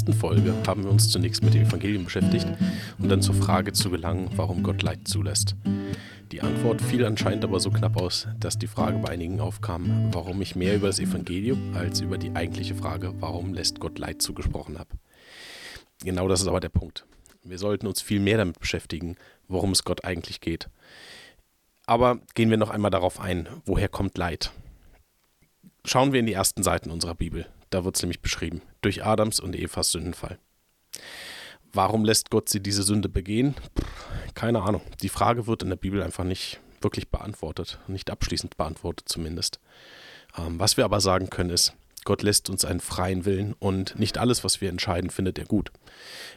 letzten Folge haben wir uns zunächst mit dem Evangelium beschäftigt und dann zur Frage zu gelangen, warum Gott Leid zulässt. Die Antwort fiel anscheinend aber so knapp aus, dass die Frage bei einigen aufkam, warum ich mehr über das Evangelium als über die eigentliche Frage, warum lässt Gott Leid zugesprochen habe. Genau das ist aber der Punkt. Wir sollten uns viel mehr damit beschäftigen, worum es Gott eigentlich geht. Aber gehen wir noch einmal darauf ein, woher kommt Leid? Schauen wir in die ersten Seiten unserer Bibel. Da wird es nämlich beschrieben. Durch Adams und Evas Sündenfall. Warum lässt Gott sie diese Sünde begehen? keine Ahnung. Die Frage wird in der Bibel einfach nicht wirklich beantwortet. Nicht abschließend beantwortet zumindest. Ähm, was wir aber sagen können ist, Gott lässt uns einen freien Willen und nicht alles, was wir entscheiden, findet er gut.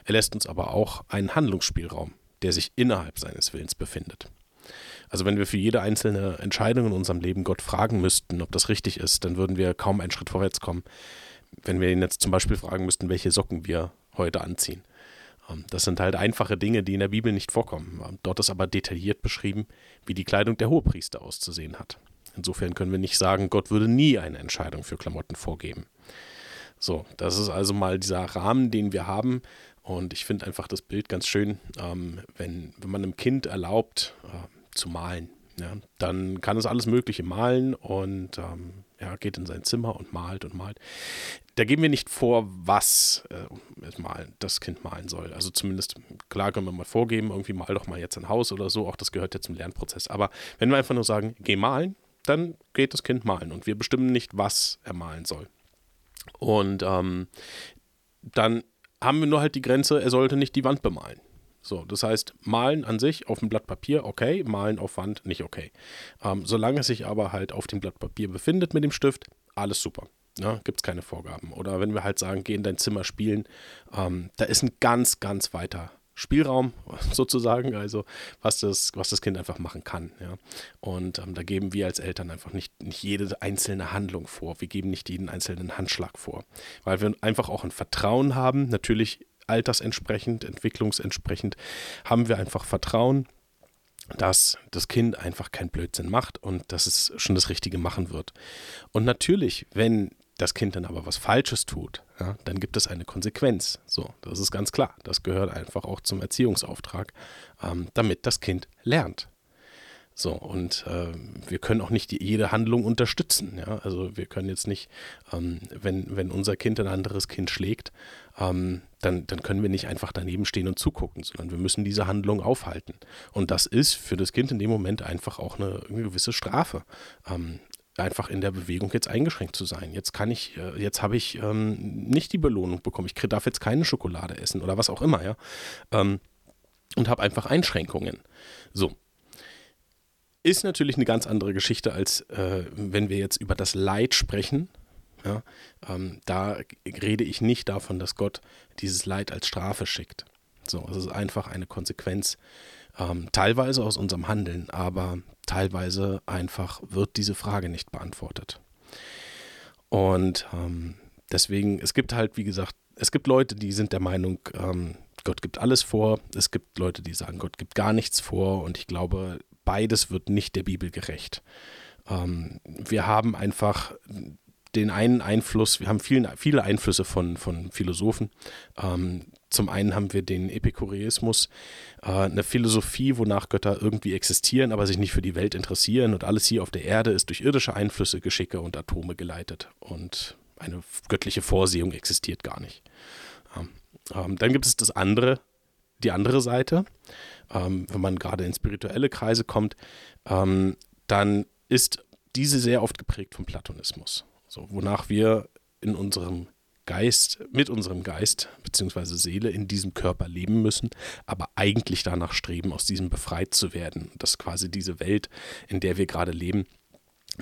Er lässt uns aber auch einen Handlungsspielraum, der sich innerhalb seines Willens befindet. Also wenn wir für jede einzelne Entscheidung in unserem Leben Gott fragen müssten, ob das richtig ist, dann würden wir kaum einen Schritt vorwärts kommen. Wenn wir ihn jetzt zum Beispiel fragen müssten, welche Socken wir heute anziehen. Ähm, das sind halt einfache Dinge, die in der Bibel nicht vorkommen. Ähm, dort ist aber detailliert beschrieben, wie die Kleidung der Hohepriester auszusehen hat. Insofern können wir nicht sagen, Gott würde nie eine Entscheidung für Klamotten vorgeben. So, das ist also mal dieser Rahmen, den wir haben. Und ich finde einfach das Bild ganz schön, ähm, wenn, wenn man einem Kind erlaubt, äh, zu malen. Ja, dann kann es alles Mögliche malen und ähm, ja, geht in sein Zimmer und malt und malt. Da geben wir nicht vor, was äh, malen, das Kind malen soll. Also zumindest, klar können wir mal vorgeben, irgendwie mal doch mal jetzt ein Haus oder so, auch das gehört ja zum Lernprozess. Aber wenn wir einfach nur sagen, geh malen, dann geht das Kind malen und wir bestimmen nicht, was er malen soll. Und ähm, dann haben wir nur halt die Grenze, er sollte nicht die Wand bemalen. So, das heißt, malen an sich auf dem Blatt Papier, okay, malen auf Wand, nicht okay. Ähm, solange es sich aber halt auf dem Blatt Papier befindet mit dem Stift, alles super. Ja, Gibt es keine Vorgaben. Oder wenn wir halt sagen, geh in dein Zimmer spielen, ähm, da ist ein ganz, ganz weiter Spielraum sozusagen, also was das, was das Kind einfach machen kann. Ja. Und ähm, da geben wir als Eltern einfach nicht, nicht jede einzelne Handlung vor. Wir geben nicht jeden einzelnen Handschlag vor, weil wir einfach auch ein Vertrauen haben. Natürlich altersentsprechend, entwicklungsentsprechend, haben wir einfach Vertrauen, dass das Kind einfach keinen Blödsinn macht und dass es schon das Richtige machen wird. Und natürlich, wenn das Kind dann aber was Falsches tut, ja, dann gibt es eine Konsequenz. So, das ist ganz klar. Das gehört einfach auch zum Erziehungsauftrag, ähm, damit das Kind lernt. So, und äh, wir können auch nicht die, jede Handlung unterstützen. Ja? Also wir können jetzt nicht, ähm, wenn, wenn unser Kind ein anderes Kind schlägt, ähm, dann, dann können wir nicht einfach daneben stehen und zugucken, sondern wir müssen diese Handlung aufhalten. Und das ist für das Kind in dem Moment einfach auch eine, eine gewisse Strafe. Ähm, einfach in der Bewegung jetzt eingeschränkt zu sein. Jetzt kann ich, äh, jetzt habe ich ähm, nicht die Belohnung bekommen. Ich darf jetzt keine Schokolade essen oder was auch immer, ja. Ähm, und habe einfach Einschränkungen. So, ist natürlich eine ganz andere Geschichte, als äh, wenn wir jetzt über das Leid sprechen. Ja, ähm, da rede ich nicht davon, dass Gott dieses Leid als Strafe schickt. So, es ist einfach eine Konsequenz, ähm, teilweise aus unserem Handeln, aber teilweise einfach wird diese Frage nicht beantwortet. Und ähm, deswegen, es gibt halt, wie gesagt, es gibt Leute, die sind der Meinung, ähm, Gott gibt alles vor. Es gibt Leute, die sagen, Gott gibt gar nichts vor. Und ich glaube, beides wird nicht der Bibel gerecht. Ähm, wir haben einfach den einen Einfluss, wir haben vielen, viele Einflüsse von, von Philosophen. Ähm, zum einen haben wir den Epikureismus, äh, eine Philosophie, wonach Götter irgendwie existieren, aber sich nicht für die Welt interessieren und alles hier auf der Erde ist durch irdische Einflüsse, Geschicke und Atome geleitet und eine göttliche Vorsehung existiert gar nicht. Ähm, ähm, dann gibt es das andere, die andere Seite ähm, wenn man gerade in spirituelle Kreise kommt, ähm, dann ist diese sehr oft geprägt vom Platonismus. So, wonach wir in unserem Geist, mit unserem Geist bzw. Seele in diesem Körper leben müssen, aber eigentlich danach streben, aus diesem befreit zu werden. Dass quasi diese Welt, in der wir gerade leben,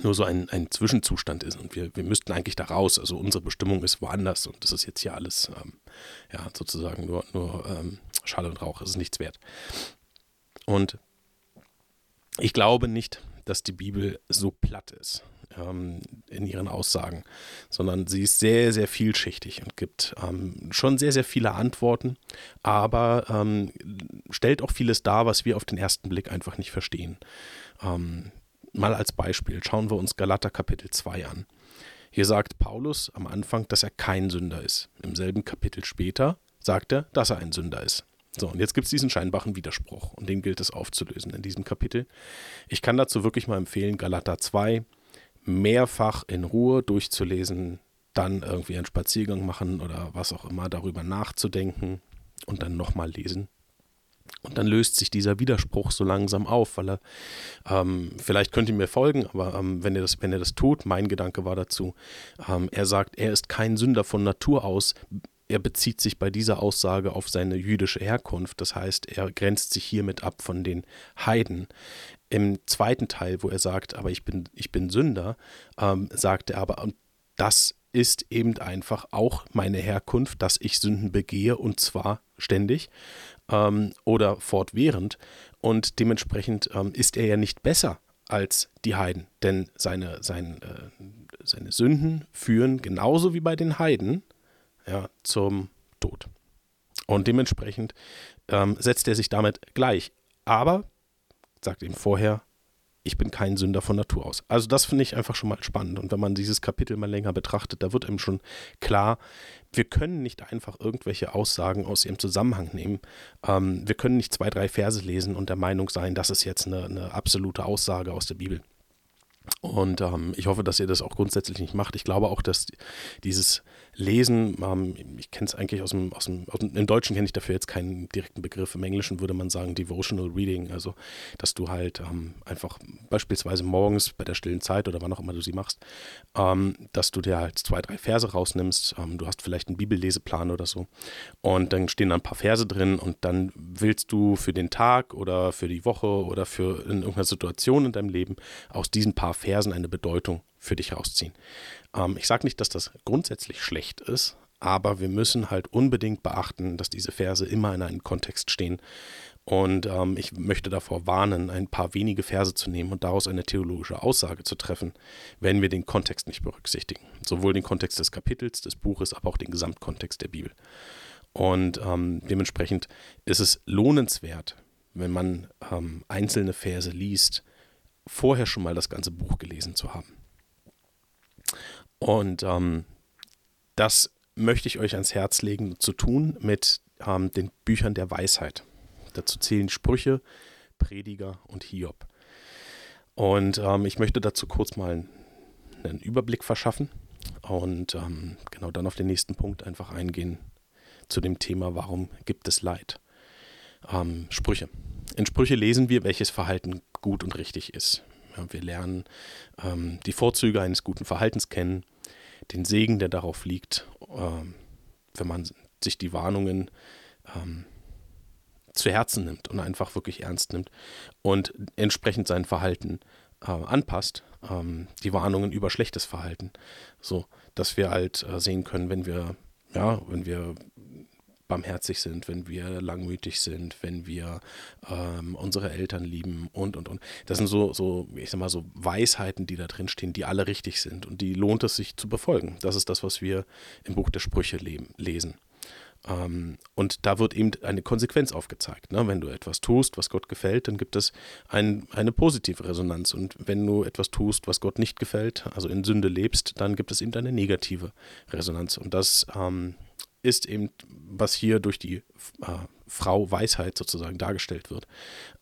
nur so ein, ein Zwischenzustand ist und wir, wir müssten eigentlich da raus. Also unsere Bestimmung ist woanders und das ist jetzt hier alles ähm, ja, sozusagen nur, nur ähm, Schall und Rauch, es ist nichts wert. Und ich glaube nicht, dass die Bibel so platt ist ähm, in ihren Aussagen, sondern sie ist sehr, sehr vielschichtig und gibt ähm, schon sehr, sehr viele Antworten, aber ähm, stellt auch vieles dar, was wir auf den ersten Blick einfach nicht verstehen. Ähm, mal als Beispiel schauen wir uns Galater Kapitel 2 an. Hier sagt Paulus am Anfang, dass er kein Sünder ist. Im selben Kapitel später sagt er, dass er ein Sünder ist. So, und jetzt gibt es diesen scheinbaren Widerspruch und den gilt es aufzulösen in diesem Kapitel. Ich kann dazu wirklich mal empfehlen, Galater 2 mehrfach in Ruhe durchzulesen, dann irgendwie einen Spaziergang machen oder was auch immer, darüber nachzudenken und dann nochmal lesen. Und dann löst sich dieser Widerspruch so langsam auf, weil er, ähm, vielleicht könnt ihr mir folgen, aber ähm, wenn, ihr das, wenn ihr das tut, mein Gedanke war dazu, ähm, er sagt, er ist kein Sünder von Natur aus, er bezieht sich bei dieser Aussage auf seine jüdische Herkunft. Das heißt, er grenzt sich hiermit ab von den Heiden. Im zweiten Teil, wo er sagt, aber ich bin, ich bin Sünder, ähm, sagt er aber, das ist eben einfach auch meine Herkunft, dass ich Sünden begehe und zwar ständig ähm, oder fortwährend. Und dementsprechend ähm, ist er ja nicht besser als die Heiden, denn seine, sein, äh, seine Sünden führen genauso wie bei den Heiden ja, zum Tod. Und dementsprechend ähm, setzt er sich damit gleich. Aber, sagt ihm vorher, ich bin kein Sünder von Natur aus. Also das finde ich einfach schon mal spannend. Und wenn man dieses Kapitel mal länger betrachtet, da wird einem schon klar, wir können nicht einfach irgendwelche Aussagen aus ihrem Zusammenhang nehmen. Ähm, wir können nicht zwei, drei Verse lesen und der Meinung sein, das ist jetzt eine, eine absolute Aussage aus der Bibel. Und ähm, ich hoffe, dass ihr das auch grundsätzlich nicht macht. Ich glaube auch, dass dieses Lesen, ähm, ich kenne es eigentlich aus dem, aus dem, aus dem, im Deutschen kenne ich dafür jetzt keinen direkten Begriff. Im Englischen würde man sagen Devotional Reading, also dass du halt ähm, einfach beispielsweise morgens bei der stillen Zeit oder wann auch immer du sie machst, ähm, dass du dir halt zwei, drei Verse rausnimmst. Ähm, du hast vielleicht einen Bibelleseplan oder so und dann stehen da ein paar Verse drin und dann willst du für den Tag oder für die Woche oder für in irgendeiner Situation in deinem Leben aus diesen paar paar Versen eine Bedeutung für dich rausziehen. Ähm, ich sage nicht, dass das grundsätzlich schlecht ist, aber wir müssen halt unbedingt beachten, dass diese Verse immer in einem Kontext stehen. Und ähm, ich möchte davor warnen, ein paar wenige Verse zu nehmen und daraus eine theologische Aussage zu treffen, wenn wir den Kontext nicht berücksichtigen. Sowohl den Kontext des Kapitels, des Buches, aber auch den Gesamtkontext der Bibel. Und ähm, dementsprechend ist es lohnenswert, wenn man ähm, einzelne Verse liest, vorher schon mal das ganze Buch gelesen zu haben. Und ähm, das möchte ich euch ans Herz legen zu tun mit ähm, den Büchern der Weisheit. Dazu zählen Sprüche, Prediger und Hiob. Und ähm, ich möchte dazu kurz mal einen Überblick verschaffen und ähm, genau dann auf den nächsten Punkt einfach eingehen zu dem Thema, warum gibt es Leid? Ähm, Sprüche. In Sprüche lesen wir, welches Verhalten gut und richtig ist. Ja, wir lernen ähm, die Vorzüge eines guten Verhaltens kennen, den Segen, der darauf liegt, ähm, wenn man sich die Warnungen ähm, zu Herzen nimmt und einfach wirklich ernst nimmt und entsprechend sein Verhalten äh, anpasst, ähm, die Warnungen über schlechtes Verhalten, so dass wir halt äh, sehen können, wenn wir ja, wenn wir barmherzig sind, wenn wir langmütig sind, wenn wir ähm, unsere Eltern lieben und, und, und. Das sind so, so, ich sag mal, so Weisheiten, die da drin stehen, die alle richtig sind und die lohnt es sich zu befolgen. Das ist das, was wir im Buch der Sprüche leben, lesen. Ähm, und da wird eben eine Konsequenz aufgezeigt. Ne? Wenn du etwas tust, was Gott gefällt, dann gibt es ein, eine positive Resonanz. Und wenn du etwas tust, was Gott nicht gefällt, also in Sünde lebst, dann gibt es eben eine negative Resonanz. Und das ähm, ist eben, was hier durch die äh, Frau Weisheit sozusagen dargestellt wird,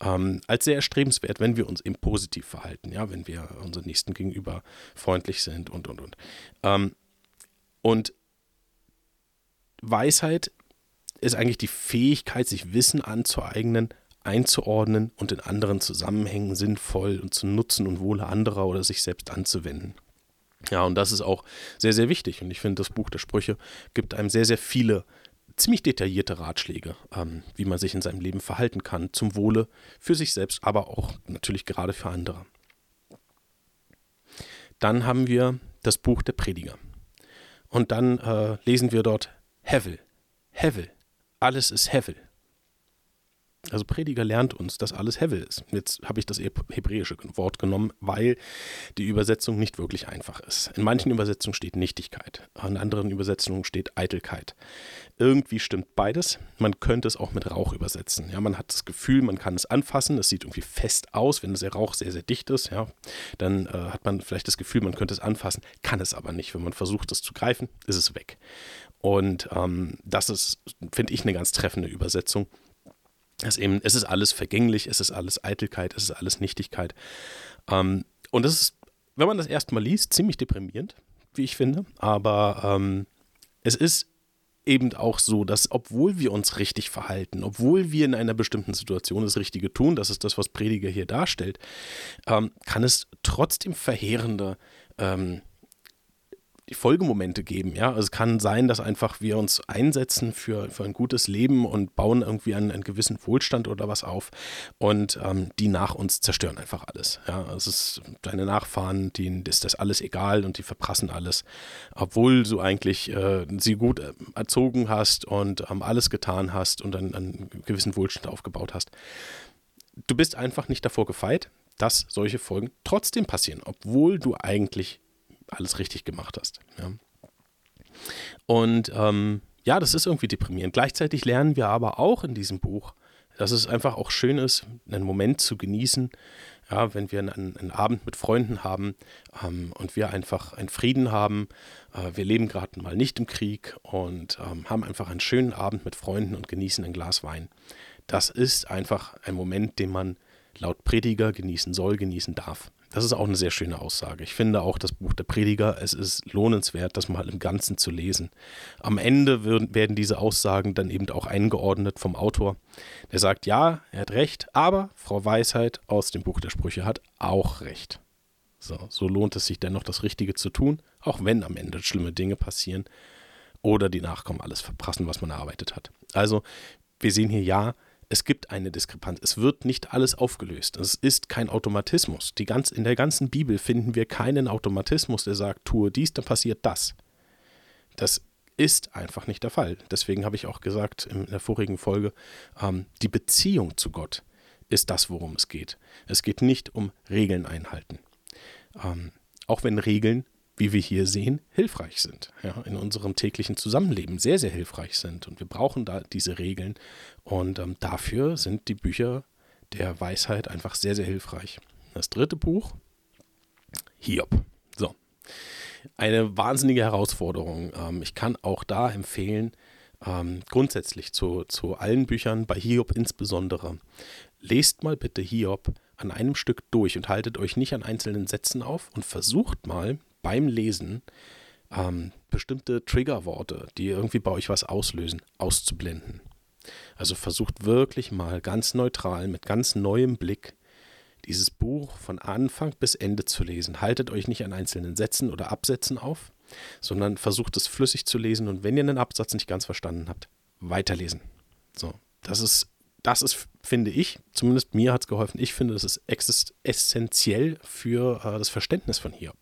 ähm, als sehr erstrebenswert, wenn wir uns eben positiv verhalten, ja, wenn wir unseren Nächsten gegenüber freundlich sind und und und. Ähm, und Weisheit ist eigentlich die Fähigkeit, sich Wissen anzueignen, einzuordnen und in anderen Zusammenhängen sinnvoll und zu nutzen und Wohle anderer oder sich selbst anzuwenden. Ja, und das ist auch sehr, sehr wichtig. Und ich finde, das Buch der Sprüche gibt einem sehr, sehr viele ziemlich detaillierte Ratschläge, ähm, wie man sich in seinem Leben verhalten kann, zum Wohle für sich selbst, aber auch natürlich gerade für andere. Dann haben wir das Buch der Prediger. Und dann äh, lesen wir dort Hevel, Hevel, alles ist Hevel. Also Prediger lernt uns, dass alles Hevel ist. Jetzt habe ich das hebräische Wort genommen, weil die Übersetzung nicht wirklich einfach ist. In manchen Übersetzungen steht Nichtigkeit, in anderen Übersetzungen steht Eitelkeit. Irgendwie stimmt beides. Man könnte es auch mit Rauch übersetzen. Ja, man hat das Gefühl, man kann es anfassen. Es sieht irgendwie fest aus, wenn der Rauch sehr, sehr dicht ist. Ja, dann äh, hat man vielleicht das Gefühl, man könnte es anfassen, kann es aber nicht. Wenn man versucht, es zu greifen, ist es weg. Und ähm, das ist, finde ich, eine ganz treffende Übersetzung. Es, eben, es ist alles vergänglich, es ist alles Eitelkeit, es ist alles Nichtigkeit. Ähm, und das ist, wenn man das erstmal liest, ziemlich deprimierend, wie ich finde. Aber ähm, es ist eben auch so, dass obwohl wir uns richtig verhalten, obwohl wir in einer bestimmten Situation das Richtige tun, das ist das, was Prediger hier darstellt, ähm, kann es trotzdem verheerende ähm, die Folgemomente geben. Ja? Also es kann sein, dass einfach wir uns einsetzen für, für ein gutes Leben und bauen irgendwie einen, einen gewissen Wohlstand oder was auf und ähm, die nach uns zerstören einfach alles. Ja? Es ist deine Nachfahren, denen ist das alles egal und die verprassen alles, obwohl du eigentlich äh, sie gut äh, erzogen hast und ähm, alles getan hast und einen, einen gewissen Wohlstand aufgebaut hast. Du bist einfach nicht davor gefeit, dass solche Folgen trotzdem passieren, obwohl du eigentlich alles richtig gemacht hast. Ja. Und ähm, ja, das ist irgendwie deprimierend. Gleichzeitig lernen wir aber auch in diesem Buch, dass es einfach auch schön ist, einen Moment zu genießen, ja, wenn wir einen, einen Abend mit Freunden haben ähm, und wir einfach einen Frieden haben. Äh, wir leben gerade mal nicht im Krieg und ähm, haben einfach einen schönen Abend mit Freunden und genießen ein Glas Wein. Das ist einfach ein Moment, den man laut Prediger genießen soll, genießen darf. Das ist auch eine sehr schöne Aussage. Ich finde auch das Buch der Prediger, es ist lohnenswert, das mal im Ganzen zu lesen. Am Ende werden diese Aussagen dann eben auch eingeordnet vom Autor. Der sagt, ja, er hat recht, aber Frau Weisheit aus dem Buch der Sprüche hat auch recht. So, so lohnt es sich dennoch, das Richtige zu tun, auch wenn am Ende schlimme Dinge passieren oder die Nachkommen alles verprassen, was man erarbeitet hat. Also, wir sehen hier ja, es gibt eine Diskrepanz. Es wird nicht alles aufgelöst. Es ist kein Automatismus. Die ganz, in der ganzen Bibel finden wir keinen Automatismus, der sagt, tue dies, dann passiert das. Das ist einfach nicht der Fall. Deswegen habe ich auch gesagt in der vorigen Folge, ähm, die Beziehung zu Gott ist das, worum es geht. Es geht nicht um Regeln einhalten. Ähm, auch wenn Regeln wie wir hier sehen, hilfreich sind, ja, in unserem täglichen Zusammenleben sehr, sehr hilfreich sind. Und wir brauchen da diese Regeln. Und ähm, dafür sind die Bücher der Weisheit einfach sehr, sehr hilfreich. Das dritte Buch, Hiob. So. Eine wahnsinnige Herausforderung. Ähm, ich kann auch da empfehlen, ähm, grundsätzlich zu, zu allen Büchern, bei Hiob insbesondere, lest mal bitte Hiob an einem Stück durch und haltet euch nicht an einzelnen Sätzen auf und versucht mal beim Lesen ähm, bestimmte Triggerworte, die irgendwie bei euch was auslösen, auszublenden. Also versucht wirklich mal ganz neutral, mit ganz neuem Blick dieses Buch von Anfang bis Ende zu lesen. Haltet euch nicht an einzelnen Sätzen oder Absätzen auf, sondern versucht es flüssig zu lesen und wenn ihr einen Absatz nicht ganz verstanden habt, weiterlesen. So, das ist das ist, finde ich, zumindest mir hat es geholfen, ich finde, das ist essentiell für äh, das Verständnis von Hiob.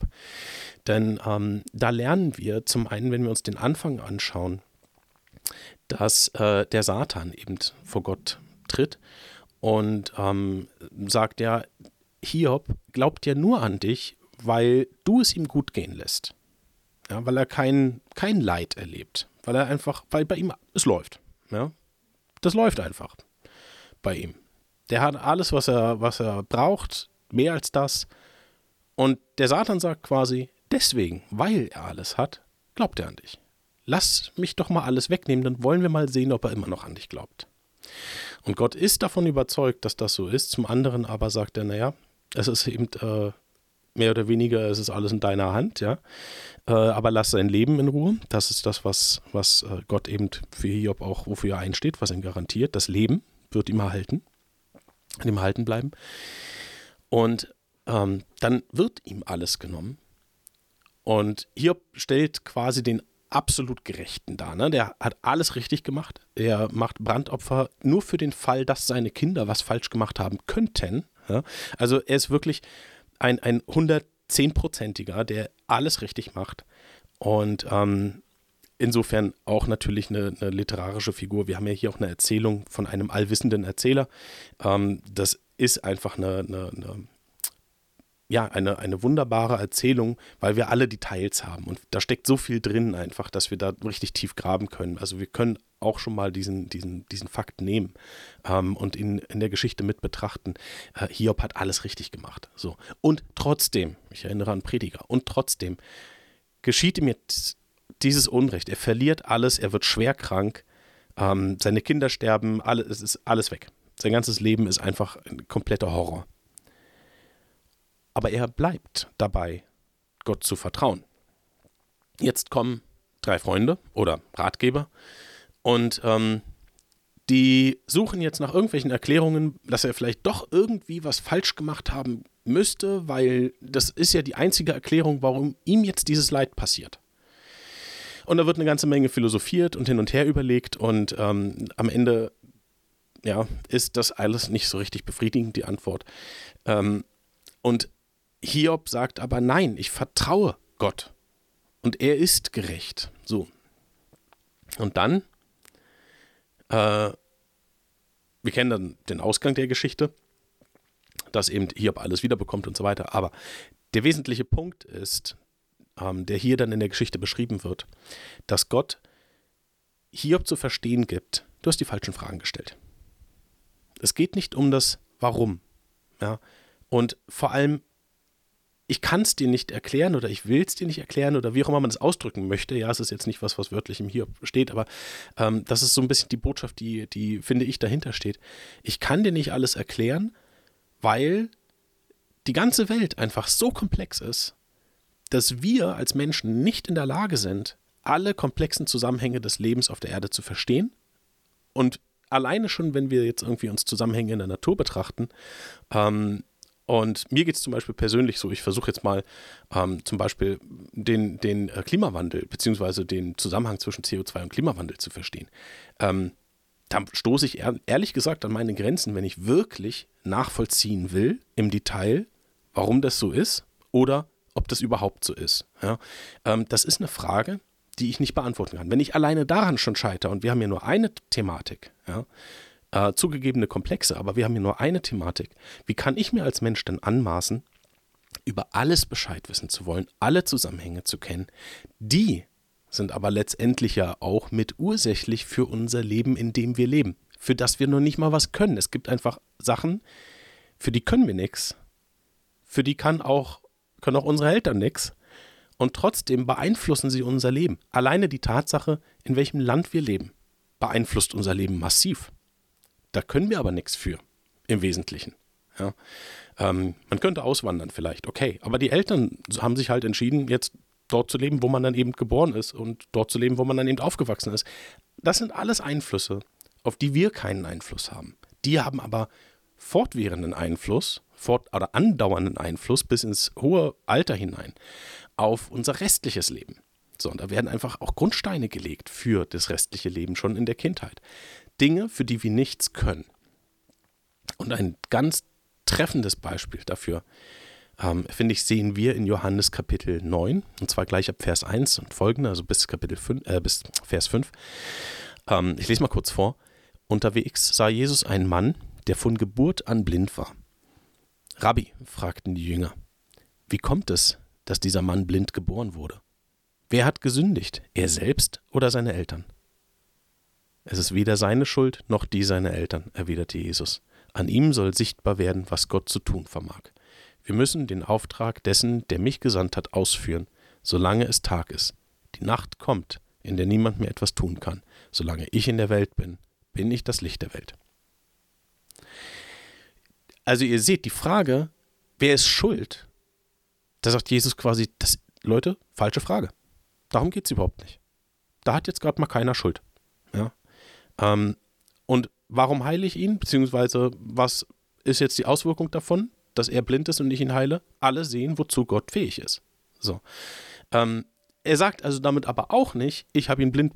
Denn ähm, da lernen wir zum einen, wenn wir uns den Anfang anschauen, dass äh, der Satan eben vor Gott tritt und ähm, sagt ja, Hiob glaubt ja nur an dich, weil du es ihm gut gehen lässt. Ja, weil er kein, kein Leid erlebt. Weil er einfach, weil bei ihm es läuft. Ja? Das läuft einfach bei ihm. Der hat alles, was er, was er braucht, mehr als das. Und der Satan sagt quasi, deswegen, weil er alles hat, glaubt er an dich. Lass mich doch mal alles wegnehmen, dann wollen wir mal sehen, ob er immer noch an dich glaubt. Und Gott ist davon überzeugt, dass das so ist. Zum anderen aber sagt er, naja, es ist eben äh, mehr oder weniger, es ist alles in deiner Hand, ja. Äh, aber lass sein Leben in Ruhe. Das ist das, was, was äh, Gott eben für Hiob auch, wofür er einsteht, was ihm garantiert. Das Leben, wird ihm erhalten, ihm erhalten bleiben. Und ähm, dann wird ihm alles genommen. Und Hiob stellt quasi den absolut Gerechten dar. Ne? Der hat alles richtig gemacht. Er macht Brandopfer nur für den Fall, dass seine Kinder was falsch gemacht haben könnten. Ja? Also er ist wirklich ein, ein 110-prozentiger, der alles richtig macht. Und ähm, insofern auch natürlich eine, eine, literarische Figur. Wir haben ja hier auch eine Erzählung von einem allwissenden Erzähler. Ähm, das ist einfach eine, eine, eine ja, eine, eine wunderbare Erzählung, weil wir alle Details haben. Und da steckt so viel drin einfach, dass wir da richtig tief graben können. Also wir können auch schon mal diesen, diesen, diesen Fakt nehmen ähm, und ihn in der Geschichte mit betrachten. Äh, Hiob hat alles richtig gemacht. So. Und trotzdem, ich erinnere an Prediger, und trotzdem geschieht ihm jetzt dieses Unrecht. Er verliert alles, er wird schwer krank, ähm, seine Kinder sterben, alle, es ist alles weg. Sein ganzes Leben ist einfach ein kompletter Horror. Aber er bleibt dabei, Gott zu vertrauen. Jetzt kommen drei Freunde oder Ratgeber und ähm, die suchen jetzt nach irgendwelchen Erklärungen, dass er vielleicht doch irgendwie was falsch gemacht haben müsste, weil das ist ja die einzige Erklärung, warum ihm jetzt dieses Leid passiert. Und da wird eine ganze Menge philosophiert und hin und her überlegt und ähm, am Ende ja, ist das alles nicht so richtig befriedigend, die Antwort. Ähm, und Hiob sagt aber nein, ich vertraue Gott und er ist gerecht. So. Und dann, äh, wir kennen dann den Ausgang der Geschichte, dass eben Hiob alles wiederbekommt und so weiter. Aber der wesentliche Punkt ist, ähm, der hier dann in der Geschichte beschrieben wird, dass Gott Hiob zu verstehen gibt, du hast die falschen Fragen gestellt. Es geht nicht um das Warum. Ja? Und vor allem ich kann es dir nicht erklären oder ich will es dir nicht erklären oder wie auch immer man es ausdrücken möchte. Ja, es ist jetzt nicht was, was wörtlich im Hier steht, aber ähm, das ist so ein bisschen die Botschaft, die, die, finde ich, dahinter steht. Ich kann dir nicht alles erklären, weil die ganze Welt einfach so komplex ist, dass wir als Menschen nicht in der Lage sind, alle komplexen Zusammenhänge des Lebens auf der Erde zu verstehen. Und alleine schon, wenn wir jetzt irgendwie uns Zusammenhänge in der Natur betrachten, ähm, und mir geht es zum Beispiel persönlich so, ich versuche jetzt mal ähm, zum Beispiel den, den äh, Klimawandel beziehungsweise den Zusammenhang zwischen CO2 und Klimawandel zu verstehen. Ähm, da stoße ich ehr, ehrlich gesagt an meine Grenzen, wenn ich wirklich nachvollziehen will im Detail, warum das so ist oder ob das überhaupt so ist. Ja? Ähm, das ist eine Frage, die ich nicht beantworten kann. Wenn ich alleine daran schon scheitere und wir haben ja nur eine Thematik, ja, äh, zugegebene Komplexe, aber wir haben hier nur eine Thematik. Wie kann ich mir als Mensch denn anmaßen, über alles Bescheid wissen zu wollen, alle Zusammenhänge zu kennen? Die sind aber letztendlich ja auch mit ursächlich für unser Leben, in dem wir leben, für das wir noch nicht mal was können. Es gibt einfach Sachen, für die können wir nichts, für die kann auch, können auch unsere Eltern nichts. Und trotzdem beeinflussen sie unser Leben. Alleine die Tatsache, in welchem Land wir leben, beeinflusst unser Leben massiv. Da können wir aber nichts für, im Wesentlichen. Ja. Ähm, man könnte auswandern vielleicht, okay. Aber die Eltern haben sich halt entschieden, jetzt dort zu leben, wo man dann eben geboren ist und dort zu leben, wo man dann eben aufgewachsen ist. Das sind alles Einflüsse, auf die wir keinen Einfluss haben. Die haben aber fortwährenden Einfluss, fort oder andauernden Einfluss bis ins hohe Alter hinein auf unser restliches Leben. So, und da werden einfach auch Grundsteine gelegt für das restliche Leben schon in der Kindheit. Dinge, für die wir nichts können. Und ein ganz treffendes Beispiel dafür, ähm, finde ich, sehen wir in Johannes Kapitel 9, und zwar gleich ab Vers 1 und folgende, also bis, Kapitel 5, äh, bis Vers 5. Ähm, ich lese mal kurz vor. Unterwegs sah Jesus einen Mann, der von Geburt an blind war. Rabbi, fragten die Jünger, wie kommt es, dass dieser Mann blind geboren wurde? Wer hat gesündigt, er selbst oder seine Eltern? Es ist weder seine Schuld noch die seiner Eltern, erwiderte Jesus. An ihm soll sichtbar werden, was Gott zu tun vermag. Wir müssen den Auftrag dessen, der mich gesandt hat, ausführen, solange es Tag ist. Die Nacht kommt, in der niemand mehr etwas tun kann. Solange ich in der Welt bin, bin ich das Licht der Welt. Also ihr seht die Frage, wer ist schuld? Da sagt Jesus quasi, das, Leute, falsche Frage. Darum geht es überhaupt nicht. Da hat jetzt gerade mal keiner Schuld. Ja? Ähm, und warum heile ich ihn? Beziehungsweise, was ist jetzt die Auswirkung davon, dass er blind ist und ich ihn heile? Alle sehen, wozu Gott fähig ist. So. Ähm, er sagt also damit aber auch nicht, ich habe ihn blind,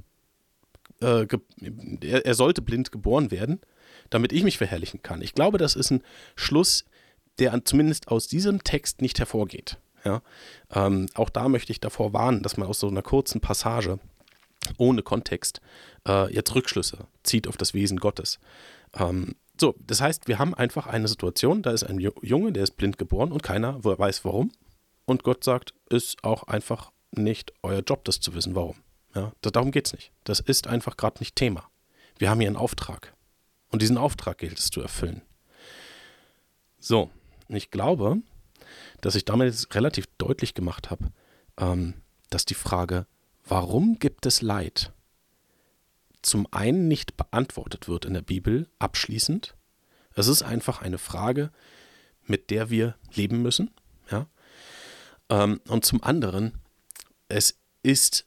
äh, er, er sollte blind geboren werden, damit ich mich verherrlichen kann. Ich glaube, das ist ein Schluss, der zumindest aus diesem Text nicht hervorgeht. Ja? Ähm, auch da möchte ich davor warnen, dass man aus so einer kurzen Passage ohne Kontext äh, jetzt Rückschlüsse zieht auf das Wesen Gottes. Ähm, so, das heißt, wir haben einfach eine Situation, da ist ein Junge, der ist blind geboren und keiner weiß warum. Und Gott sagt, ist auch einfach nicht euer Job, das zu wissen, warum. Ja, darum geht es nicht. Das ist einfach gerade nicht Thema. Wir haben hier einen Auftrag. Und diesen Auftrag gilt es zu erfüllen. So, ich glaube, dass ich damit relativ deutlich gemacht habe, ähm, dass die Frage, warum gibt es Leid, zum einen nicht beantwortet wird in der Bibel abschließend. Es ist einfach eine Frage, mit der wir leben müssen. Ja? Ähm, und zum anderen, es ist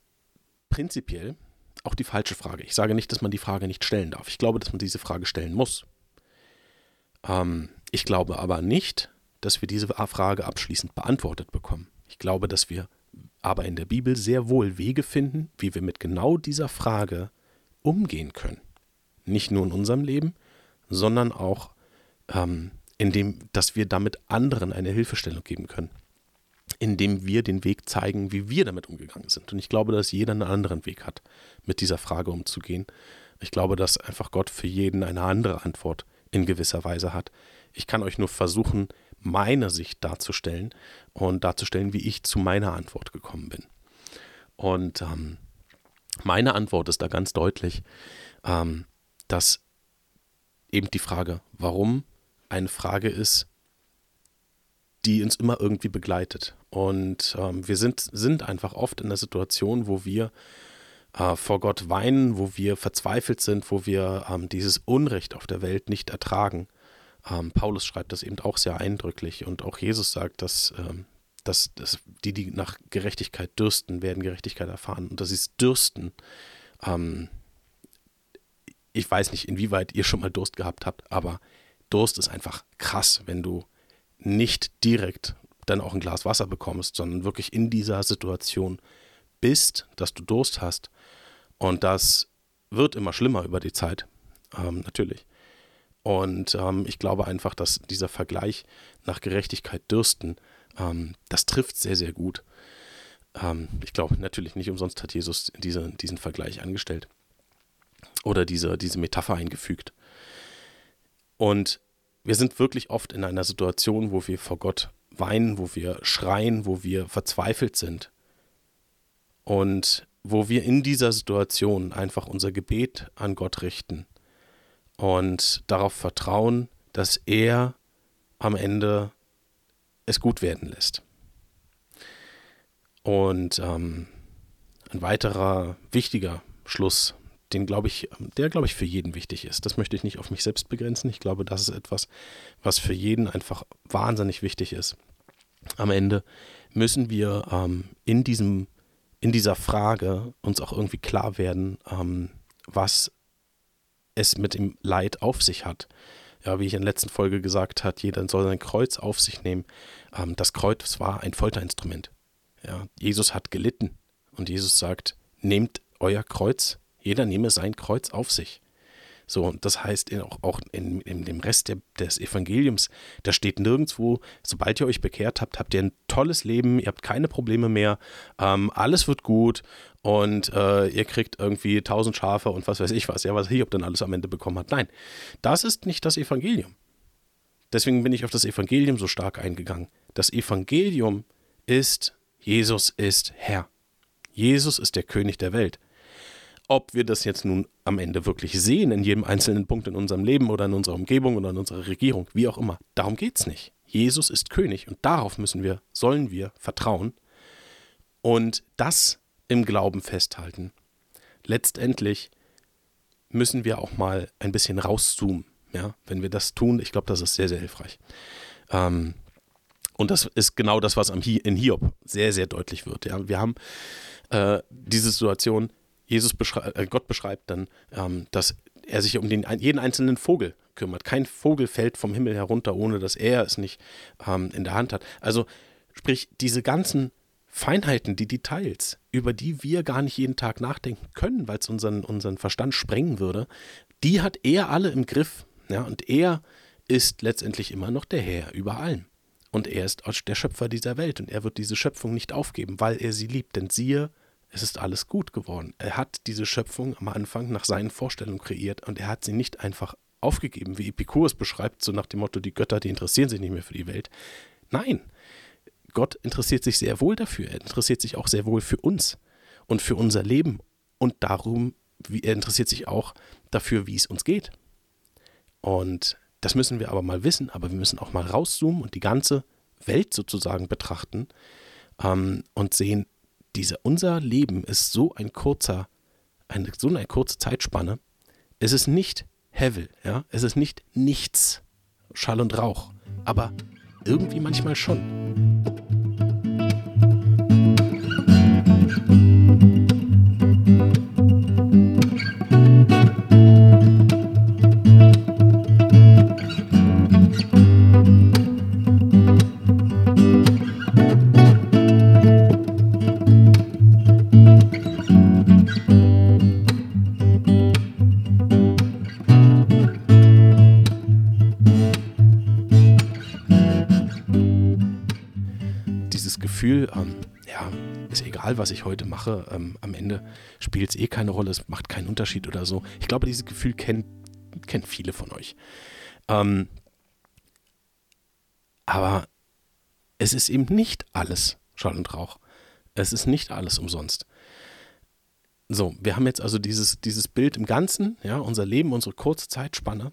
prinzipiell auch die falsche Frage. Ich sage nicht, dass man die Frage nicht stellen darf. Ich glaube, dass man diese Frage stellen muss. Ähm, ich glaube aber nicht, dass wir diese Frage abschließend beantwortet bekommen. Ich glaube, dass wir aber in der Bibel sehr wohl Wege finden, wie wir mit genau dieser Frage umgehen können. Nicht nur in unserem Leben, sondern auch ähm, indem, dass wir damit anderen eine Hilfestellung geben können. Indem wir den Weg zeigen, wie wir damit umgegangen sind. Und ich glaube, dass jeder einen anderen Weg hat, mit dieser Frage umzugehen. Ich glaube, dass einfach Gott für jeden eine andere Antwort in gewisser Weise hat. Ich kann euch nur versuchen, meine Sicht darzustellen und darzustellen, wie ich zu meiner Antwort gekommen bin. Und ähm, meine Antwort ist da ganz deutlich, ähm, dass eben die Frage, warum, eine Frage ist, die uns immer irgendwie begleitet. Und ähm, wir sind, sind einfach oft in der Situation, wo wir äh, vor Gott weinen, wo wir verzweifelt sind, wo wir ähm, dieses Unrecht auf der Welt nicht ertragen. Ähm, Paulus schreibt das eben auch sehr eindrücklich und auch Jesus sagt, dass ähm, dass, dass die, die nach Gerechtigkeit dürsten, werden Gerechtigkeit erfahren. Und dass sie es dürsten. Ähm, ich weiß nicht, inwieweit ihr schon mal Durst gehabt habt, aber Durst ist einfach krass, wenn du nicht direkt dann auch ein Glas Wasser bekommst, sondern wirklich in dieser Situation bist, dass du Durst hast. Und das wird immer schlimmer über die Zeit, ähm, natürlich. Und ähm, ich glaube einfach, dass dieser Vergleich nach Gerechtigkeit dürsten ähm, das trifft sehr, sehr gut. Ähm, ich glaube, natürlich nicht umsonst hat Jesus diese, diesen Vergleich angestellt oder diese, diese Metapher eingefügt. Und wir sind wirklich oft in einer Situation, wo wir vor Gott weinen, wo wir schreien, wo wir verzweifelt sind. Und wo wir in dieser Situation einfach unser Gebet an Gott richten und darauf vertrauen, dass er am Ende es gut werden lässt. Und ähm, ein weiterer wichtiger Schluss, den glaube ich, der glaube ich für jeden wichtig ist. Das möchte ich nicht auf mich selbst begrenzen. Ich glaube, das ist etwas, was für jeden einfach wahnsinnig wichtig ist. Am Ende müssen wir ähm, in diesem, in dieser Frage uns auch irgendwie klar werden, ähm, was es mit dem Leid auf sich hat ja, wie ich in der letzten Folge gesagt habe, jeder soll sein Kreuz auf sich nehmen. Ähm, das Kreuz war ein Folterinstrument. Ja, Jesus hat gelitten und Jesus sagt, nehmt euer Kreuz, jeder nehme sein Kreuz auf sich. So, und das heißt auch, auch in, in dem Rest der, des Evangeliums, da steht nirgendwo, sobald ihr euch bekehrt habt, habt ihr ein tolles Leben, ihr habt keine Probleme mehr, ähm, alles wird gut und äh, ihr kriegt irgendwie tausend Schafe und was weiß ich was, ja, was Hiob dann alles am Ende bekommen hat. Nein, das ist nicht das Evangelium. Deswegen bin ich auf das Evangelium so stark eingegangen. Das Evangelium ist, Jesus ist Herr. Jesus ist der König der Welt. Ob wir das jetzt nun am Ende wirklich sehen, in jedem einzelnen Punkt in unserem Leben oder in unserer Umgebung oder in unserer Regierung, wie auch immer, darum geht es nicht. Jesus ist König und darauf müssen wir, sollen wir vertrauen und das im Glauben festhalten. Letztendlich müssen wir auch mal ein bisschen rauszoomen. Ja? Wenn wir das tun, ich glaube, das ist sehr, sehr hilfreich. Ähm, und das ist genau das, was in Hiob sehr, sehr deutlich wird. Ja? Wir haben äh, diese Situation, Jesus beschreibt, äh, Gott beschreibt dann, ähm, dass er sich um den, jeden einzelnen Vogel kümmert. Kein Vogel fällt vom Himmel herunter, ohne dass er es nicht ähm, in der Hand hat. Also sprich, diese ganzen Feinheiten, die Details, über die wir gar nicht jeden Tag nachdenken können, weil es unseren, unseren Verstand sprengen würde, die hat er alle im Griff. Ja, und er ist letztendlich immer noch der Herr über allem. Und er ist der Schöpfer dieser Welt und er wird diese Schöpfung nicht aufgeben, weil er sie liebt. Denn siehe, es ist alles gut geworden. Er hat diese Schöpfung am Anfang nach seinen Vorstellungen kreiert und er hat sie nicht einfach aufgegeben, wie Epicurus beschreibt, so nach dem Motto, die Götter, die interessieren sich nicht mehr für die Welt. Nein, Gott interessiert sich sehr wohl dafür. Er interessiert sich auch sehr wohl für uns und für unser Leben und darum, wie, er interessiert sich auch dafür, wie es uns geht. Und das müssen wir aber mal wissen, aber wir müssen auch mal rauszoomen und die ganze Welt sozusagen betrachten ähm, und sehen, diese, unser Leben ist so ein kurzer, eine, so eine kurze Zeitspanne. Es ist nicht Hevel, ja, es ist nicht nichts, Schall und Rauch, aber irgendwie manchmal schon. Was ich heute mache, ähm, am Ende spielt es eh keine Rolle, es macht keinen Unterschied oder so. Ich glaube, dieses Gefühl kennen, kennen viele von euch. Ähm, aber es ist eben nicht alles Schall und Rauch. Es ist nicht alles umsonst. So, wir haben jetzt also dieses, dieses Bild im Ganzen, ja, unser Leben, unsere kurze Zeitspanne,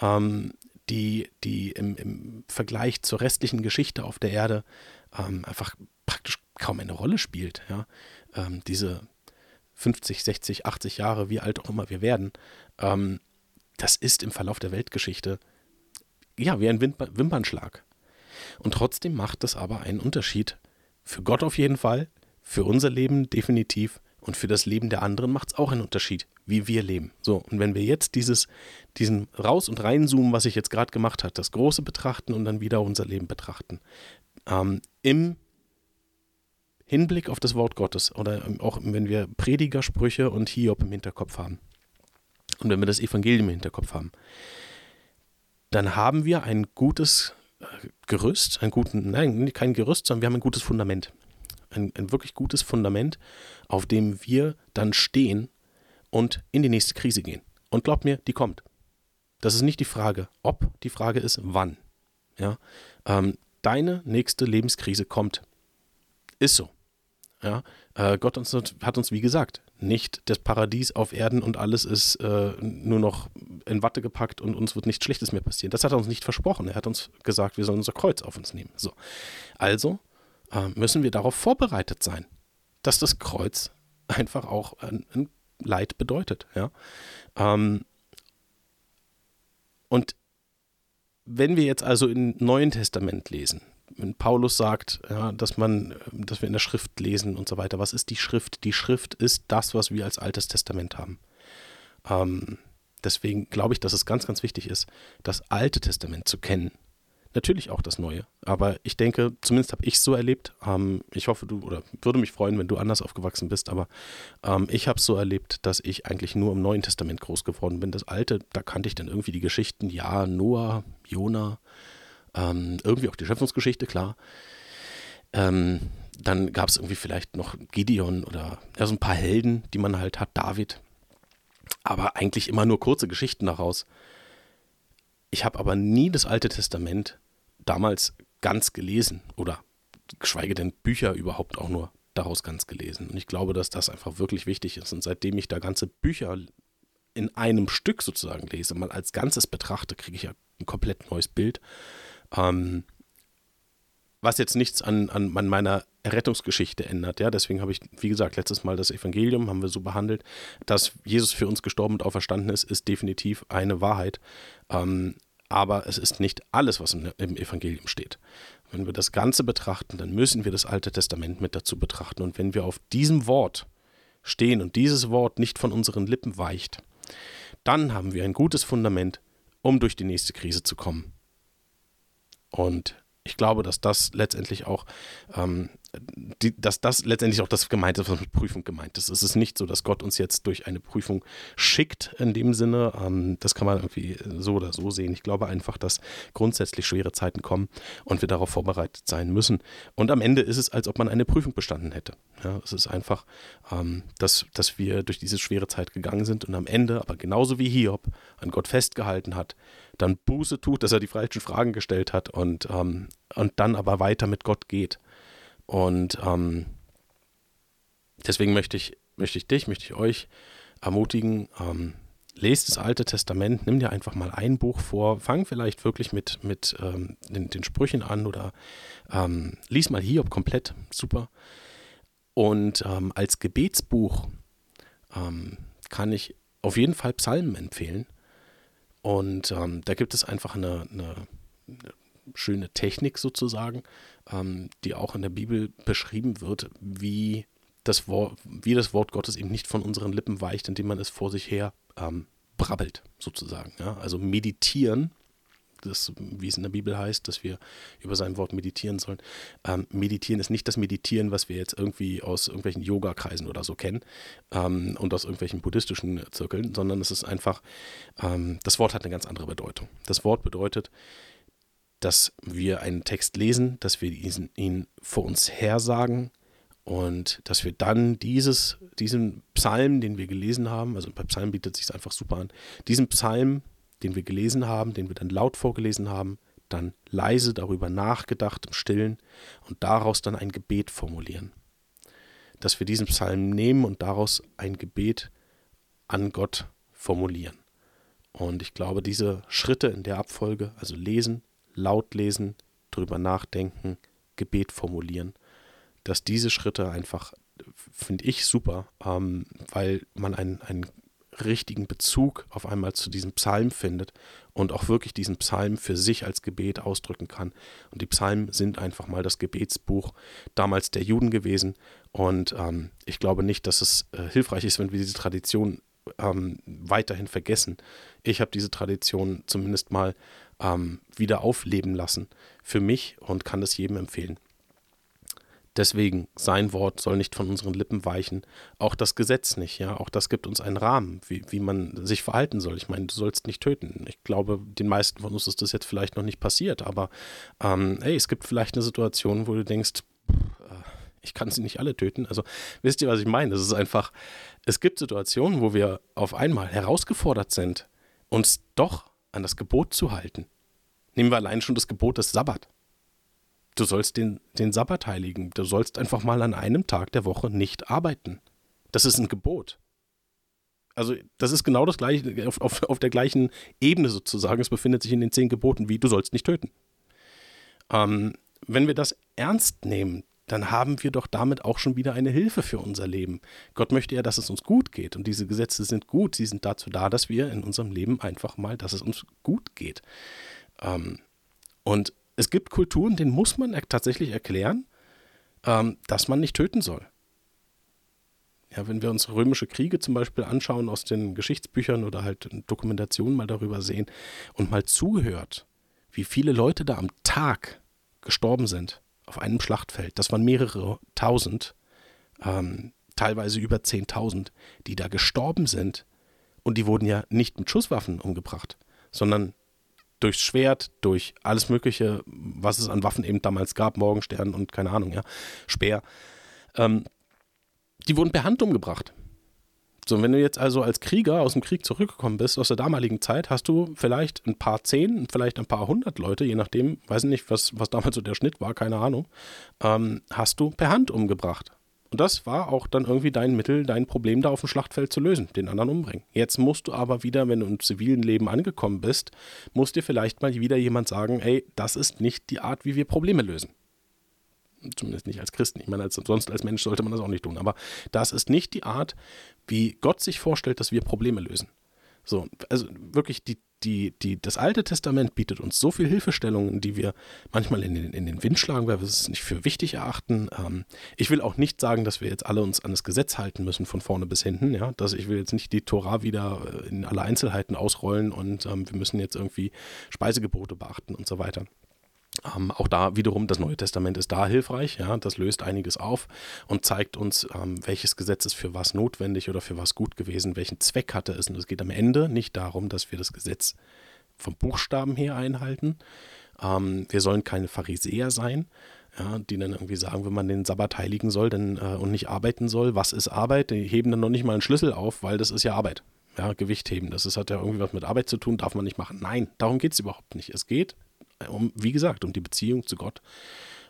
ähm, die, die im, im Vergleich zur restlichen Geschichte auf der Erde ähm, einfach praktisch kaum eine Rolle spielt. Ja? Ähm, diese 50, 60, 80 Jahre, wie alt auch immer wir werden, ähm, das ist im Verlauf der Weltgeschichte ja wie ein Wimpernschlag. Und trotzdem macht es aber einen Unterschied. Für Gott auf jeden Fall, für unser Leben definitiv und für das Leben der anderen macht es auch einen Unterschied, wie wir leben. So, und wenn wir jetzt dieses, diesen Raus- und Reinzoomen, was ich jetzt gerade gemacht habe, das Große betrachten und dann wieder unser Leben betrachten, ähm, im Hinblick auf das Wort Gottes oder auch wenn wir Predigersprüche und Hiob im Hinterkopf haben und wenn wir das Evangelium im Hinterkopf haben, dann haben wir ein gutes äh, Gerüst, ein guten, nein, kein Gerüst, sondern wir haben ein gutes Fundament. Ein, ein wirklich gutes Fundament, auf dem wir dann stehen und in die nächste Krise gehen. Und glaubt mir, die kommt. Das ist nicht die Frage, ob, die Frage ist, wann. Ja, ähm, deine nächste Lebenskrise kommt. Ist so. Ja, äh, Gott uns, hat uns, wie gesagt, nicht das Paradies auf Erden und alles ist äh, nur noch in Watte gepackt und uns wird nichts Schlechtes mehr passieren. Das hat er uns nicht versprochen. Er hat uns gesagt, wir sollen unser Kreuz auf uns nehmen. So. Also äh, müssen wir darauf vorbereitet sein, dass das Kreuz einfach auch ein, ein Leid bedeutet. Ja? Ähm, und wenn wir jetzt also im Neuen Testament lesen, wenn Paulus sagt, ja, dass man, dass wir in der Schrift lesen und so weiter, was ist die Schrift? Die Schrift ist das, was wir als Altes Testament haben. Ähm, deswegen glaube ich, dass es ganz, ganz wichtig ist, das Alte Testament zu kennen natürlich auch das Neue. Aber ich denke, zumindest habe ich es so erlebt. Ähm, ich hoffe, du, oder würde mich freuen, wenn du anders aufgewachsen bist, aber ähm, ich habe es so erlebt, dass ich eigentlich nur im Neuen Testament groß geworden bin. Das Alte, da kannte ich dann irgendwie die Geschichten, ja, Noah, Jona, ähm, irgendwie auch die Schöpfungsgeschichte, klar. Ähm, dann gab es irgendwie vielleicht noch Gideon oder ja, so ein paar Helden, die man halt hat, David. Aber eigentlich immer nur kurze Geschichten daraus. Ich habe aber nie das Alte Testament damals ganz gelesen oder geschweige denn Bücher überhaupt auch nur daraus ganz gelesen. Und ich glaube, dass das einfach wirklich wichtig ist. Und seitdem ich da ganze Bücher in einem Stück sozusagen lese, mal als Ganzes betrachte, kriege ich ja ein komplett neues Bild. Ähm, was jetzt nichts an, an, an meiner Errettungsgeschichte ändert. Ja, deswegen habe ich, wie gesagt, letztes Mal das Evangelium haben wir so behandelt, dass Jesus für uns gestorben und auferstanden ist, ist definitiv eine Wahrheit. Ähm, aber es ist nicht alles, was im, im Evangelium steht. Wenn wir das Ganze betrachten, dann müssen wir das Alte Testament mit dazu betrachten. Und wenn wir auf diesem Wort stehen und dieses Wort nicht von unseren Lippen weicht, dann haben wir ein gutes Fundament, um durch die nächste Krise zu kommen. Und ich glaube, dass das letztendlich auch ähm, die, dass das letztendlich auch das gemeint ist, was mit Prüfung gemeint ist. Es ist nicht so, dass Gott uns jetzt durch eine Prüfung schickt in dem Sinne. Ähm, das kann man irgendwie so oder so sehen. Ich glaube einfach, dass grundsätzlich schwere Zeiten kommen und wir darauf vorbereitet sein müssen. Und am Ende ist es, als ob man eine Prüfung bestanden hätte. Ja, es ist einfach, ähm, dass, dass wir durch diese schwere Zeit gegangen sind und am Ende, aber genauso wie Hiob, an Gott festgehalten hat, dann Buße tut, dass er die falschen Fragen gestellt hat und, ähm, und dann aber weiter mit Gott geht. Und ähm, deswegen möchte ich, möchte ich dich, möchte ich euch ermutigen, ähm, lest das Alte Testament, nimm dir einfach mal ein Buch vor, fang vielleicht wirklich mit, mit ähm, den, den, Sprüchen an oder ähm, lies mal Hiob komplett, super. Und ähm, als Gebetsbuch ähm, kann ich auf jeden Fall Psalmen empfehlen. Und ähm, da gibt es einfach eine, eine, eine schöne Technik sozusagen, ähm, die auch in der Bibel beschrieben wird, wie das, Wort, wie das Wort Gottes eben nicht von unseren Lippen weicht, indem man es vor sich her ähm, brabbelt, sozusagen. Ja? Also meditieren, das, wie es in der Bibel heißt, dass wir über sein Wort meditieren sollen. Ähm, meditieren ist nicht das Meditieren, was wir jetzt irgendwie aus irgendwelchen Yoga-Kreisen oder so kennen ähm, und aus irgendwelchen buddhistischen Zirkeln, sondern es ist einfach, ähm, das Wort hat eine ganz andere Bedeutung. Das Wort bedeutet, dass wir einen Text lesen, dass wir ihn, ihn vor uns hersagen und dass wir dann dieses, diesen Psalm, den wir gelesen haben, also bei Psalm bietet sich einfach super an, diesen Psalm, den wir gelesen haben, den wir dann laut vorgelesen haben, dann leise darüber nachgedacht im Stillen und daraus dann ein Gebet formulieren. Dass wir diesen Psalm nehmen und daraus ein Gebet an Gott formulieren. Und ich glaube, diese Schritte in der Abfolge, also lesen, laut lesen, drüber nachdenken, Gebet formulieren, dass diese Schritte einfach, finde ich super, ähm, weil man einen, einen richtigen Bezug auf einmal zu diesem Psalm findet und auch wirklich diesen Psalm für sich als Gebet ausdrücken kann. Und die Psalmen sind einfach mal das Gebetsbuch damals der Juden gewesen. Und ähm, ich glaube nicht, dass es äh, hilfreich ist, wenn wir diese Tradition ähm, weiterhin vergessen. Ich habe diese Tradition zumindest mal ähm, wieder aufleben lassen für mich und kann es jedem empfehlen. Deswegen, sein Wort soll nicht von unseren Lippen weichen. Auch das Gesetz nicht, ja. Auch das gibt uns einen Rahmen, wie, wie man sich verhalten soll. Ich meine, du sollst nicht töten. Ich glaube, den meisten von uns ist das jetzt vielleicht noch nicht passiert, aber ähm, hey, es gibt vielleicht eine Situation, wo du denkst, äh, ich kann sie nicht alle töten. Also, wisst ihr, was ich meine? Es ist einfach, es gibt Situationen, wo wir auf einmal herausgefordert sind, uns doch an das Gebot zu halten. Nehmen wir allein schon das Gebot des Sabbat. Du sollst den, den Sabbat heiligen. Du sollst einfach mal an einem Tag der Woche nicht arbeiten. Das ist ein Gebot. Also, das ist genau das gleiche, auf, auf, auf der gleichen Ebene sozusagen. Es befindet sich in den zehn Geboten, wie du sollst nicht töten. Ähm, wenn wir das ernst nehmen, dann haben wir doch damit auch schon wieder eine Hilfe für unser Leben. Gott möchte ja, dass es uns gut geht und diese Gesetze sind gut. Sie sind dazu da, dass wir in unserem Leben einfach mal, dass es uns gut geht. Ähm, und es gibt Kulturen, denen muss man tatsächlich erklären, ähm, dass man nicht töten soll. Ja, wenn wir uns römische Kriege zum Beispiel anschauen aus den Geschichtsbüchern oder halt Dokumentationen mal darüber sehen und mal zuhört, wie viele Leute da am Tag gestorben sind auf einem Schlachtfeld. Das waren mehrere tausend, ähm, teilweise über zehntausend, die da gestorben sind. Und die wurden ja nicht mit Schusswaffen umgebracht, sondern durchs Schwert, durch alles Mögliche, was es an Waffen eben damals gab, Morgenstern und keine Ahnung, ja, Speer. Ähm, die wurden per Hand umgebracht. So, wenn du jetzt also als Krieger aus dem Krieg zurückgekommen bist, aus der damaligen Zeit, hast du vielleicht ein paar zehn, vielleicht ein paar hundert Leute, je nachdem, weiß nicht, was, was damals so der Schnitt war, keine Ahnung, ähm, hast du per Hand umgebracht. Und das war auch dann irgendwie dein Mittel, dein Problem da auf dem Schlachtfeld zu lösen, den anderen umbringen. Jetzt musst du aber wieder, wenn du im zivilen Leben angekommen bist, muss dir vielleicht mal wieder jemand sagen, ey, das ist nicht die Art, wie wir Probleme lösen. Zumindest nicht als Christen. Ich meine, als, sonst als Mensch sollte man das auch nicht tun. Aber das ist nicht die Art, wie Gott sich vorstellt, dass wir Probleme lösen. So, also wirklich, die, die, die, das Alte Testament bietet uns so viele Hilfestellungen, die wir manchmal in den, in den Wind schlagen, weil wir es nicht für wichtig erachten. Ähm, ich will auch nicht sagen, dass wir jetzt alle uns an das Gesetz halten müssen, von vorne bis hinten. Ja? Dass ich will jetzt nicht die Tora wieder äh, in alle Einzelheiten ausrollen und ähm, wir müssen jetzt irgendwie Speisegebote beachten und so weiter. Ähm, auch da wiederum, das Neue Testament ist da hilfreich, ja, das löst einiges auf und zeigt uns, ähm, welches Gesetz ist für was notwendig oder für was gut gewesen, welchen Zweck hatte es. Und es geht am Ende nicht darum, dass wir das Gesetz vom Buchstaben her einhalten. Ähm, wir sollen keine Pharisäer sein, ja, die dann irgendwie sagen, wenn man den Sabbat heiligen soll dann, äh, und nicht arbeiten soll, was ist Arbeit? Die heben dann noch nicht mal einen Schlüssel auf, weil das ist ja Arbeit. Ja, Gewicht heben, das ist, hat ja irgendwie was mit Arbeit zu tun, darf man nicht machen. Nein, darum geht es überhaupt nicht. Es geht um, wie gesagt, um die Beziehung zu Gott.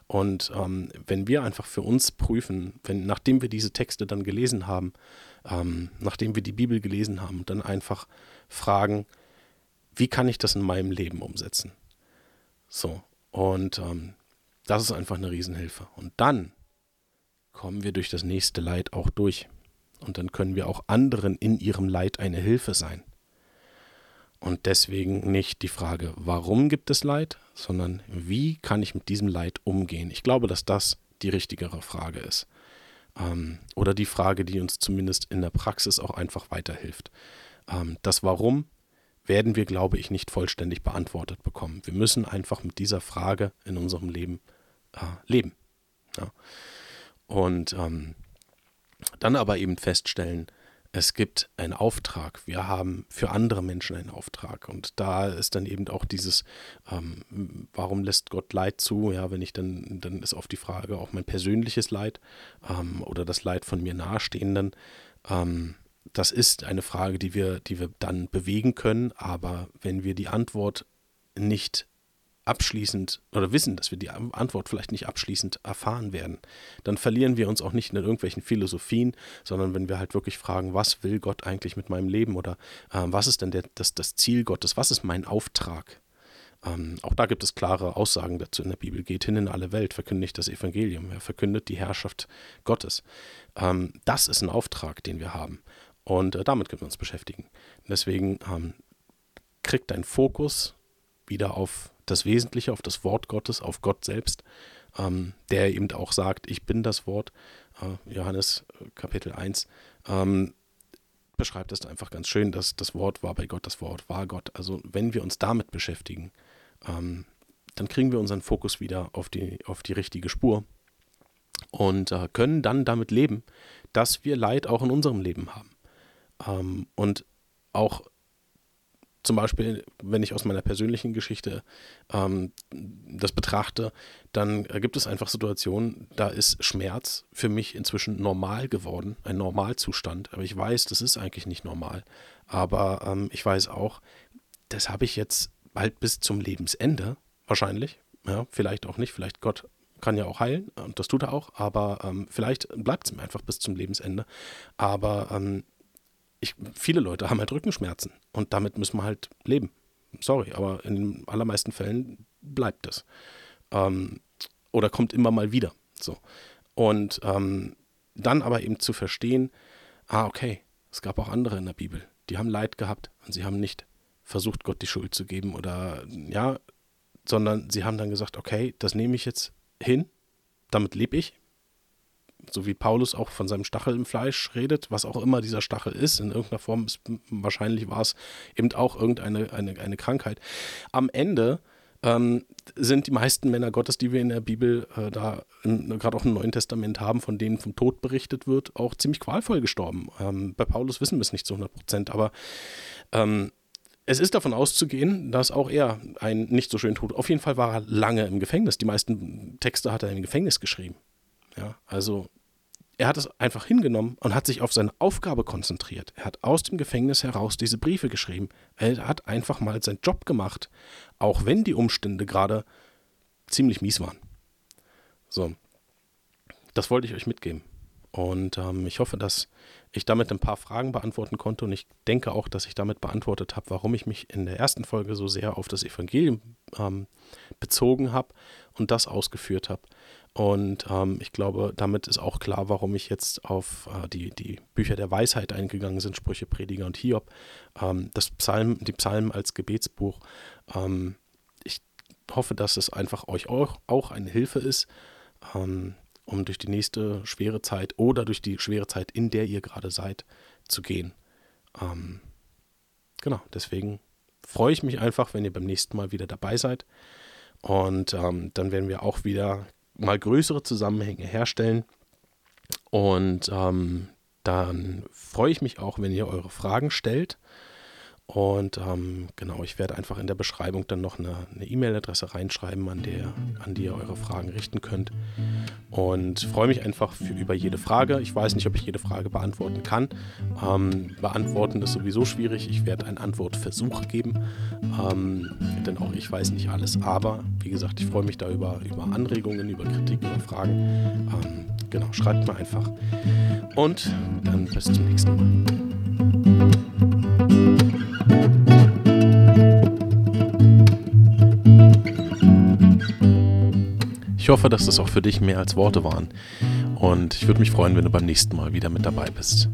Und ähm, wenn wir einfach für uns prüfen, wenn, nachdem wir diese Texte dann gelesen haben, ähm, nachdem wir die Bibel gelesen haben, dann einfach fragen, wie kann ich das in meinem Leben umsetzen? So, und ähm, das ist einfach eine Riesenhilfe. Und dann kommen wir durch das nächste Leid auch durch. Und dann können wir auch anderen in ihrem Leid eine Hilfe sein. Und deswegen nicht die Frage, warum gibt es Leid, sondern wie kann ich mit diesem Leid umgehen. Ich glaube, dass das die richtigere Frage ist. Ähm, oder die Frage, die uns zumindest in der Praxis auch einfach weiterhilft. Ähm, das Warum werden wir, glaube ich, nicht vollständig beantwortet bekommen. Wir müssen einfach mit dieser Frage in unserem Leben äh, leben. Ja. Und ähm, dann aber eben feststellen, es gibt einen Auftrag. Wir haben für andere Menschen einen Auftrag. Und da ist dann eben auch dieses, ähm, warum lässt Gott Leid zu? Ja, wenn ich dann, dann ist oft die Frage auch mein persönliches Leid ähm, oder das Leid von mir Nahestehenden. Ähm, das ist eine Frage, die wir, die wir dann bewegen können. Aber wenn wir die Antwort nicht abschließend oder wissen, dass wir die Antwort vielleicht nicht abschließend erfahren werden, dann verlieren wir uns auch nicht in irgendwelchen Philosophien, sondern wenn wir halt wirklich fragen, was will Gott eigentlich mit meinem Leben oder äh, was ist denn der, das, das Ziel Gottes, was ist mein Auftrag? Ähm, auch da gibt es klare Aussagen dazu in der Bibel. Geht hin in alle Welt, verkündigt das Evangelium, ja, verkündet die Herrschaft Gottes. Ähm, das ist ein Auftrag, den wir haben. Und äh, damit können wir uns beschäftigen. Deswegen ähm, kriegt dein Fokus wieder auf das Wesentliche, auf das Wort Gottes, auf Gott selbst, ähm, der eben auch sagt, ich bin das Wort. Äh, Johannes äh, Kapitel 1 ähm, beschreibt es einfach ganz schön, dass das Wort war bei Gott, das Wort war Gott. Also wenn wir uns damit beschäftigen, ähm, dann kriegen wir unseren Fokus wieder auf die, auf die richtige Spur und äh, können dann damit leben, dass wir Leid auch in unserem Leben haben. Ähm, und auch zum Beispiel, wenn ich aus meiner persönlichen Geschichte ähm, das betrachte, dann gibt es einfach Situationen, da ist Schmerz für mich inzwischen normal geworden, ein Normalzustand. Aber ich weiß, das ist eigentlich nicht normal. Aber ähm, ich weiß auch, das habe ich jetzt bald bis zum Lebensende, wahrscheinlich. Ja, vielleicht auch nicht, vielleicht Gott kann ja auch heilen und das tut er auch, aber ähm, vielleicht bleibt es mir einfach bis zum Lebensende. Aber ähm, ich, viele Leute haben halt Rückenschmerzen und damit müssen wir halt leben. Sorry, aber in den allermeisten Fällen bleibt es. Ähm, oder kommt immer mal wieder. So. Und ähm, dann aber eben zu verstehen, ah, okay, es gab auch andere in der Bibel, die haben Leid gehabt und sie haben nicht versucht, Gott die Schuld zu geben oder ja, sondern sie haben dann gesagt, okay, das nehme ich jetzt hin, damit lebe ich, so wie Paulus auch von seinem Stachel im Fleisch redet, was auch immer dieser Stachel ist, in irgendeiner Form, ist, wahrscheinlich war es eben auch irgendeine eine, eine Krankheit. Am Ende ähm, sind die meisten Männer Gottes, die wir in der Bibel äh, da gerade auch im Neuen Testament haben, von denen vom Tod berichtet wird, auch ziemlich qualvoll gestorben. Ähm, bei Paulus wissen wir es nicht zu 100 Prozent, aber ähm, es ist davon auszugehen, dass auch er einen nicht so schönen Tod. Auf jeden Fall war er lange im Gefängnis. Die meisten Texte hat er im Gefängnis geschrieben. Ja, also er hat es einfach hingenommen und hat sich auf seine Aufgabe konzentriert. Er hat aus dem Gefängnis heraus diese Briefe geschrieben. Er hat einfach mal seinen Job gemacht, auch wenn die Umstände gerade ziemlich mies waren. So, das wollte ich euch mitgeben. Und ähm, ich hoffe, dass ich damit ein paar Fragen beantworten konnte. Und ich denke auch, dass ich damit beantwortet habe, warum ich mich in der ersten Folge so sehr auf das Evangelium ähm, bezogen habe und das ausgeführt habe. Und ähm, ich glaube, damit ist auch klar, warum ich jetzt auf äh, die, die Bücher der Weisheit eingegangen sind, Sprüche, Prediger und Hiob. Ähm, das Psalm, die Psalmen als Gebetsbuch. Ähm, ich hoffe, dass es einfach euch auch, auch eine Hilfe ist, ähm, um durch die nächste schwere Zeit oder durch die schwere Zeit, in der ihr gerade seid, zu gehen. Ähm, genau, deswegen freue ich mich einfach, wenn ihr beim nächsten Mal wieder dabei seid. Und ähm, dann werden wir auch wieder mal größere Zusammenhänge herstellen. Und ähm, dann freue ich mich auch, wenn ihr eure Fragen stellt. Und ähm, genau, ich werde einfach in der Beschreibung dann noch eine E-Mail-Adresse reinschreiben, an, der, an die ihr eure Fragen richten könnt. Und freue mich einfach für, über jede Frage. Ich weiß nicht, ob ich jede Frage beantworten kann. Ähm, beantworten ist sowieso schwierig. Ich werde einen Antwortversuch geben, ähm, denn auch ich weiß nicht alles. Aber wie gesagt, ich freue mich da über, über Anregungen, über Kritik, über Fragen. Ähm, genau, schreibt mir einfach. Und dann bis zum nächsten Mal. Ich hoffe, dass das auch für dich mehr als Worte waren. Und ich würde mich freuen, wenn du beim nächsten Mal wieder mit dabei bist.